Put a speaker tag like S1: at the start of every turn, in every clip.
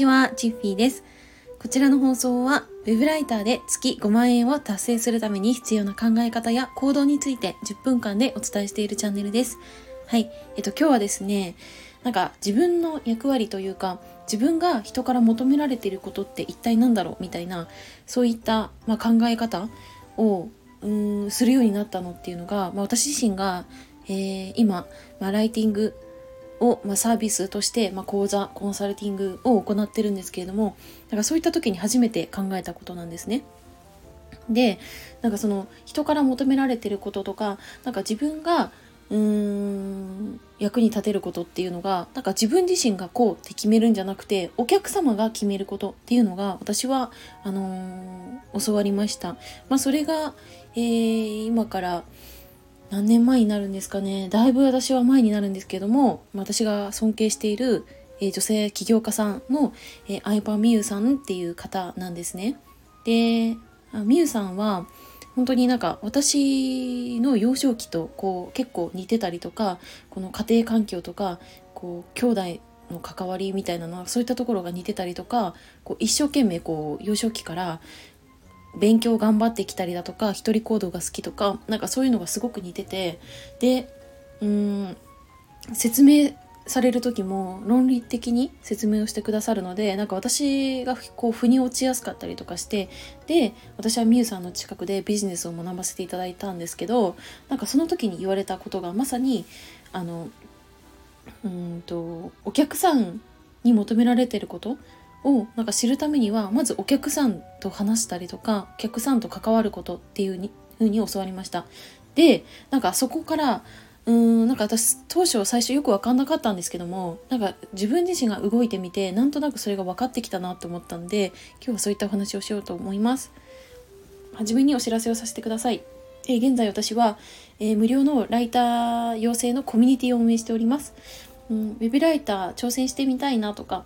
S1: ちは、チッフィーです。こちらの放送は、ウェブライターで月5万円を達成するために必要な考え方や行動について10分間でお伝えしているチャンネルです。はい。えっと、今日はですね、なんか自分の役割というか、自分が人から求められていることって一体何だろう？みたいな、そういった、まあ、考え方をうんするようになったのっていうのが、まあ、私自身が、えー、今、まあ、ライティングを、まあ、サービスとして、まあ、講座コンサルティングを行ってるんですけれどもだからそういった時に初めて考えたことなんですね。でなんかその人から求められてることとかなんか自分がうーん役に立てることっていうのがなんか自分自身がこうって決めるんじゃなくてお客様が決めることっていうのが私はあのー、教わりました。まあ、それが、えー、今から何年前になるんですかねだいぶ私は前になるんですけども私が尊敬している、えー、女性起業家さんの、えー、相葉美優さんっていう方なんですね。で美優さんは本当になんか私の幼少期とこう結構似てたりとかこの家庭環境とかこう兄弟の関わりみたいなのはそういったところが似てたりとかこう一生懸命こう幼少期から勉強頑張ってきたりだとか一人行動が好きとかなんかそういうのがすごく似ててでうん説明される時も論理的に説明をしてくださるのでなんか私がこう腑に落ちやすかったりとかしてで私はみゆさんの近くでビジネスを学ばせていただいたんですけどなんかその時に言われたことがまさにあのうんとお客さんに求められてることをなんか知るためにはまずお客さんと話したりとかお客さんと関わることっていうに風に教わりました。でなんかそこからうーんなんか私当初最初よく分かんなかったんですけどもなんか自分自身が動いてみてなんとなくそれが分かってきたなと思ったんで今日はそういったお話をしようと思います。初めにお知らせをさせてください。え現在私は、えー、無料のライター養成のコミュニティを運営しております、うん、ウェブライター挑戦してみたいなとか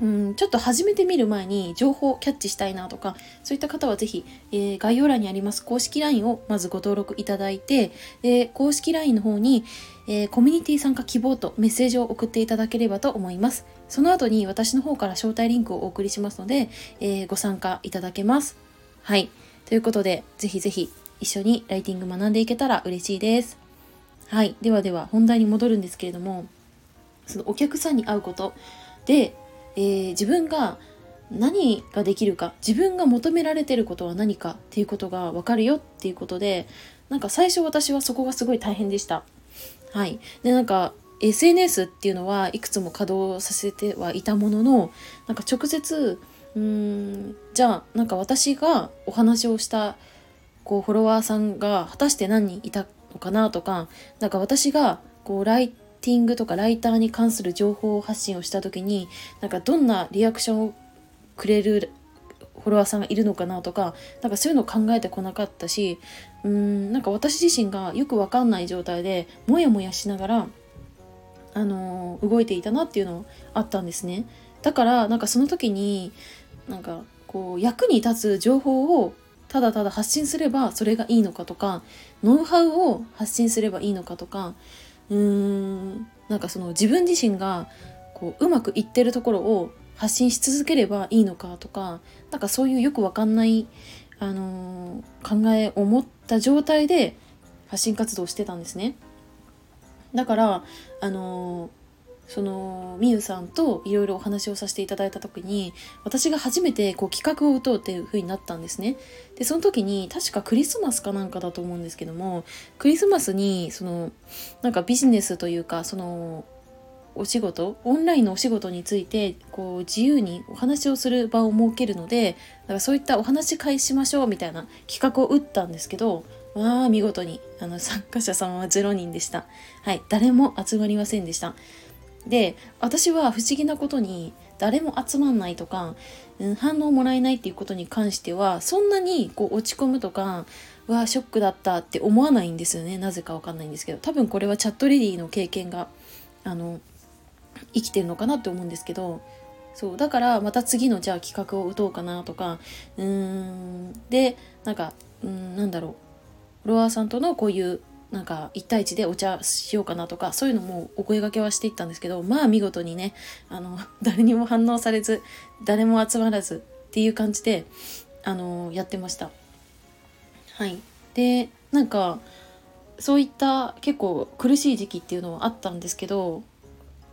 S1: うん、ちょっと始めてみる前に情報をキャッチしたいなとかそういった方はぜひ、えー、概要欄にあります公式 LINE をまずご登録いただいてで公式 LINE の方に、えー、コミュニティ参加希望とメッセージを送っていただければと思います。その後に私の方から招待リンクをお送りしますので、えー、ご参加いただけます。はい。ということでぜひぜひ一緒にライティング学んでいけたら嬉しいです。はい。ではでは本題に戻るんですけれどもそのお客さんに会うこと。でえー、自分が何ができるか自分が求められてることは何かっていうことが分かるよっていうことでなんか最初私はそこがすごい大変でした。はい、でなんか SNS っていうのはいくつも稼働させてはいたもののなんか直接うーんじゃあなんか私がお話をしたこうフォロワーさんが果たして何人いたのかなとかなんか私がこうライティングとかライターに関する情報発信をした時になんかどんなリアクションをくれるフォロワーさんがいるのかなとかなんかそういうのを考えてこなかったしうーんなんか私自身がよくわかんない状態でモヤモヤしながらあのー、動いていたなっていうのあったんですね。だからなんかその時になんかこう役に立つ情報をただただ発信すればそれがいいのかとかノウハウを発信すればいいのかとかうーんなんかその自分自身がこううまくいってるところを発信し続ければいいのかとかなんかそういうよくわかんない、あのー、考えを持った状態で発信活動をしてたんですね。だから、あのーそのみゆさんといろいろお話をさせていただいた時に私が初めてこう企画を打とうっていう風になったんですね。でその時に確かクリスマスかなんかだと思うんですけどもクリスマスにそのなんかビジネスというかそのお仕事オンラインのお仕事についてこう自由にお話をする場を設けるのでだからそういったお話会しましょうみたいな企画を打ったんですけどまあ見事にあの参加者様は0人でした。はい、誰も集まりませんでした。で私は不思議なことに誰も集まんないとか、うん、反応もらえないっていうことに関してはそんなにこう落ち込むとかわショックだったって思わないんですよね。なぜかわかんないんですけど。多分これはチャットレディの経験があの生きてるのかなって思うんですけど。そうだからまた次のじゃあ企画を打とうかなとかうーんでなんかうんなんだろう。フロワーさんとのこういうなんか1対1でお茶しようかなとかそういうのもお声がけはしていったんですけどまあ見事にねあの 誰にも反応されず誰も集まらずっていう感じであのやってました。はいでなんかそういった結構苦しい時期っていうのはあったんですけど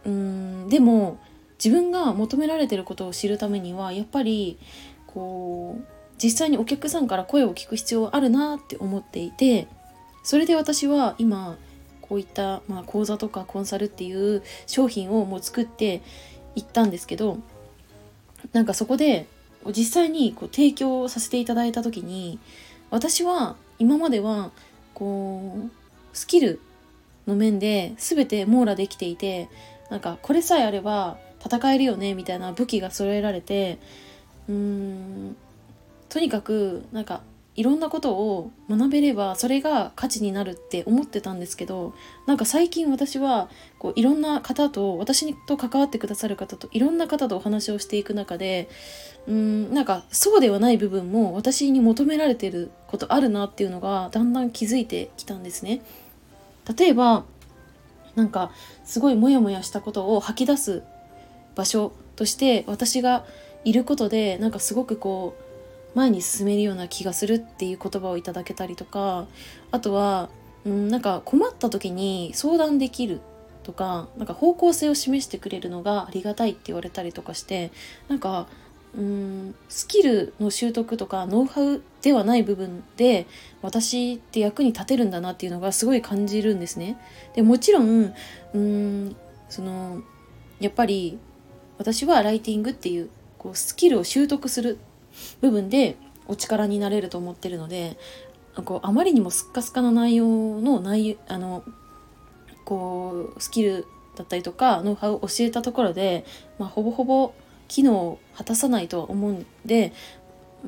S1: うんでも自分が求められてることを知るためにはやっぱりこう実際にお客さんから声を聞く必要はあるなって思っていてそれで私は今こういった、まあ、講座とかコンサルっていう商品をもう作っていったんですけどなんかそこで実際にこう提供させていただいた時に私は今まではこうスキルの面で全て網羅できていてなんかこれさえあれば戦えるよねみたいな武器が揃えられてうーんとにかくなんかいろんなことを学べればそれが価値になるって思ってたんですけどなんか最近私はこういろんな方と私と関わってくださる方といろんな方とお話をしていく中でうんなんかそうではない部分も私に求められてることあるなっていうのがだんだん気づいてきたんですね。例えばなんかすごいモヤモヤしたことを吐き出す場所として私がいることでなんかすごくこう前に進めるような気がするっていう言葉をいただけたりとかあとは、うん、なんか困った時に相談できるとかなんか方向性を示してくれるのがありがたいって言われたりとかしてなんかうんスキルの習得とかノウハウではない部分で私って役に立てるんだなっていうのがすごい感じるんですね。でもちろんうんそのやっぱり私はライティングっていうこうスキルを習得する部分でお力になれると思ってるのでこうあまりにもスッカスカな内容の内あのこうスキルだったりとかノウハウを教えたところで、まあ、ほぼほぼ機能を果たさないとは思うんで、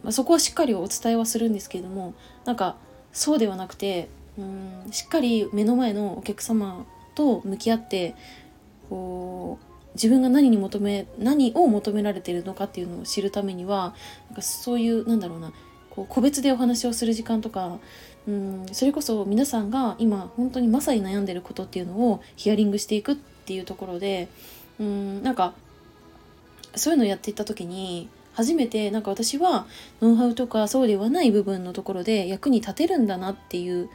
S1: まあ、そこはしっかりお伝えはするんですけれどもなんかそうではなくてうんしっかり目の前のお客様と向き合ってこう自分が何に求め何を求められているのかっていうのを知るためにはなんかそういうなんだろうなこう個別でお話をする時間とかうんそれこそ皆さんが今本当にまさに悩んでることっていうのをヒアリングしていくっていうところでうんなんかそういうのをやっていった時に初めてなんか私はノウハウとかそうではない部分のところで役に立てるんだなっていう、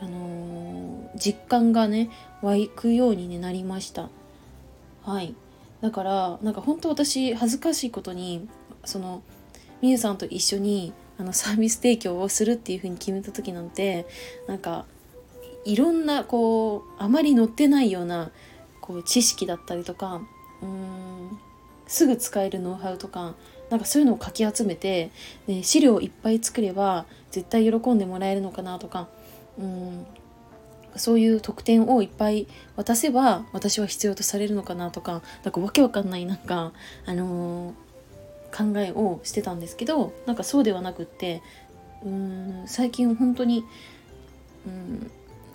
S1: あのー、実感がね湧くように、ね、なりました。はいだからなんか本当私恥ずかしいことにそのみゆさんと一緒にあのサービス提供をするっていう風に決めた時なんてなんかいろんなこうあまり載ってないようなこう知識だったりとかうーんすぐ使えるノウハウとかなんかそういうのをかき集めてで資料をいっぱい作れば絶対喜んでもらえるのかなとかうんそういう特典をいっぱい渡せば私は必要とされるのかなとかなんかわけわかんないなんか、あのー、考えをしてたんですけどなんかそうではなくってうん最近本当にうん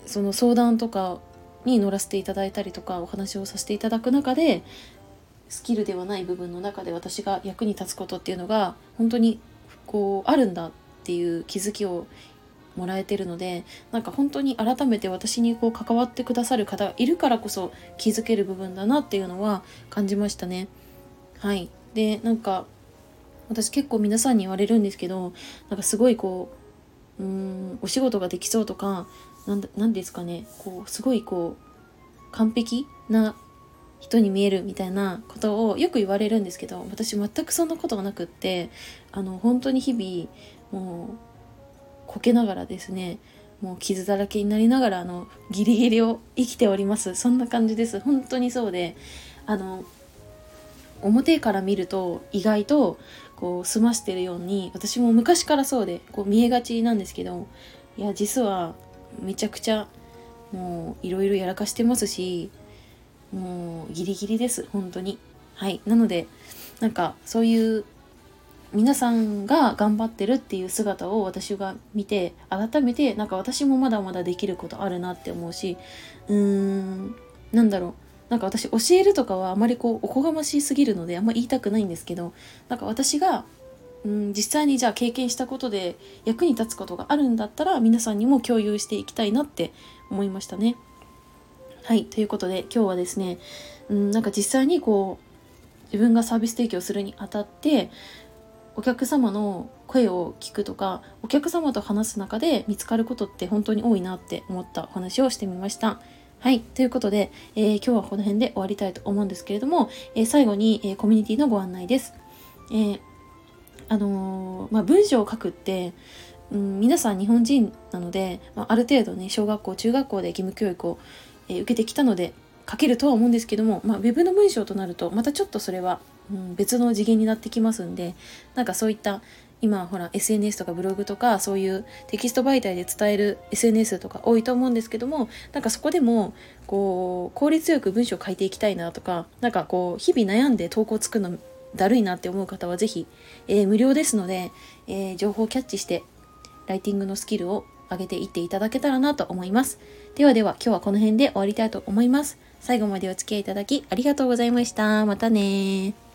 S1: その相談とかに乗らせていただいたりとかお話をさせていただく中でスキルではない部分の中で私が役に立つことっていうのが本当にこうあるんだっていう気づきをもらえてるのでなんか本当に改めて私にこう関わってくださる方がいるからこそ気づける部分だなっていうのは感じましたね。はいでなんか私結構皆さんに言われるんですけどなんかすごいこううんお仕事ができそうとか何ですかねこうすごいこう完璧な人に見えるみたいなことをよく言われるんですけど私全くそんなことがなくってあの本当に日々もうこけながらですねもう傷だらけになりながらあのギリギリを生きております。そんな感じです。本当にそうであの表から見ると意外とこう済ましてるように私も昔からそうでこう見えがちなんですけどいや実はめちゃくちゃもういろいろやらかしてますしもうギリギリです。本当に。はい。なのでなんかそういう皆さんが頑張ってるっていう姿を私が見て改めてなんか私もまだまだできることあるなって思うしうーんなんだろうなんか私教えるとかはあまりこうおこがましすぎるのであんま言いたくないんですけどなんか私がうん、実際にじゃあ経験したことで役に立つことがあるんだったら皆さんにも共有していきたいなって思いましたね。はい、ということで今日はですね、うん、なんか実際にこう自分がサービス提供するにあたってお客様の声を聞くとかお客様と話す中で見つかることって本当に多いなって思ったお話をしてみました。はい。ということで、えー、今日はこの辺で終わりたいと思うんですけれども、えー、最後に、えー、コミュニティのご案内です。えあのまあ、文章を書くって、うん、皆さん日本人なので、まあ、ある程度ね、小学校、中学校で義務教育を、え受けてきたので、書けるとは思うんですけども、まあ、ウェブの文章となると、またちょっとそれは、うん、別の次元になってきますんで、なんかそういった今ほら SNS とかブログとかそういうテキスト媒体で伝える SNS とか多いと思うんですけどもなんかそこでもこう効率よく文章を書いていきたいなとかなんかこう日々悩んで投稿を作るのだるいなって思う方は是非、えー、無料ですので、えー、情報をキャッチしてライティングのスキルを上げていっていただけたらなと思います。ではでは今日はこの辺で終わりたいと思います。最後までお付き合いいただきありがとうございました。またね